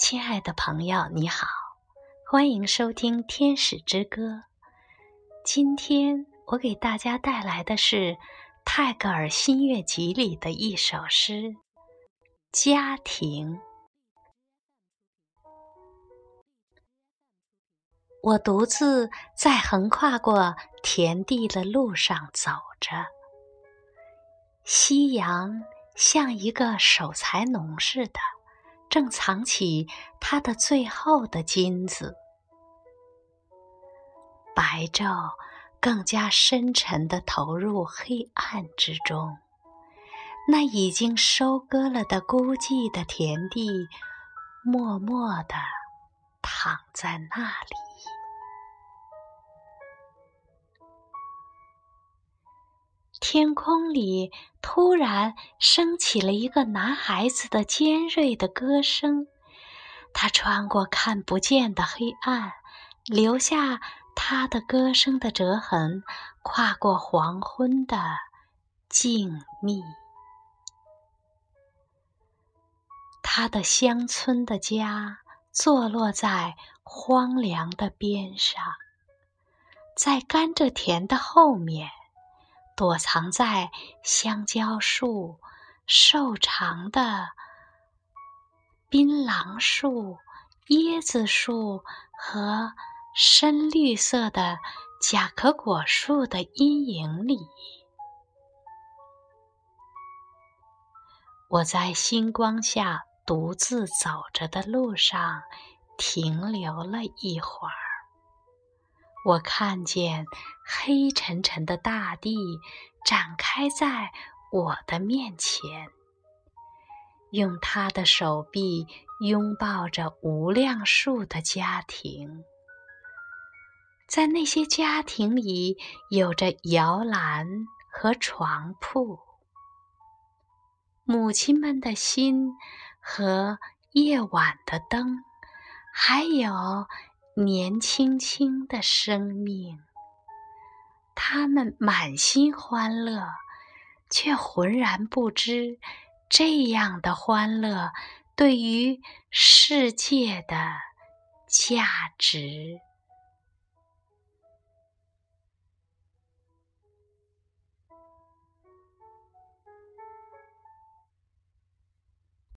亲爱的朋友，你好，欢迎收听《天使之歌》。今天我给大家带来的是泰戈尔新月集里的一首诗《家庭》。我独自在横跨过田地的路上走着，夕阳像一个守财奴似的，正藏起他的最后的金子。白昼更加深沉地投入黑暗之中，那已经收割了的孤寂的田地，默默地躺在那里。天空里突然升起了一个男孩子的尖锐的歌声，他穿过看不见的黑暗，留下他的歌声的折痕，跨过黄昏的静谧。他的乡村的家坐落在荒凉的边上，在甘蔗田的后面。躲藏在香蕉树、瘦长的槟榔树、椰子树和深绿色的甲壳果树的阴影里，我在星光下独自走着的路上停留了一会儿。我看见黑沉沉的大地展开在我的面前，用他的手臂拥抱着无量数的家庭，在那些家庭里有着摇篮和床铺，母亲们的心和夜晚的灯，还有。年轻轻的生命，他们满心欢乐，却浑然不知这样的欢乐对于世界的价值。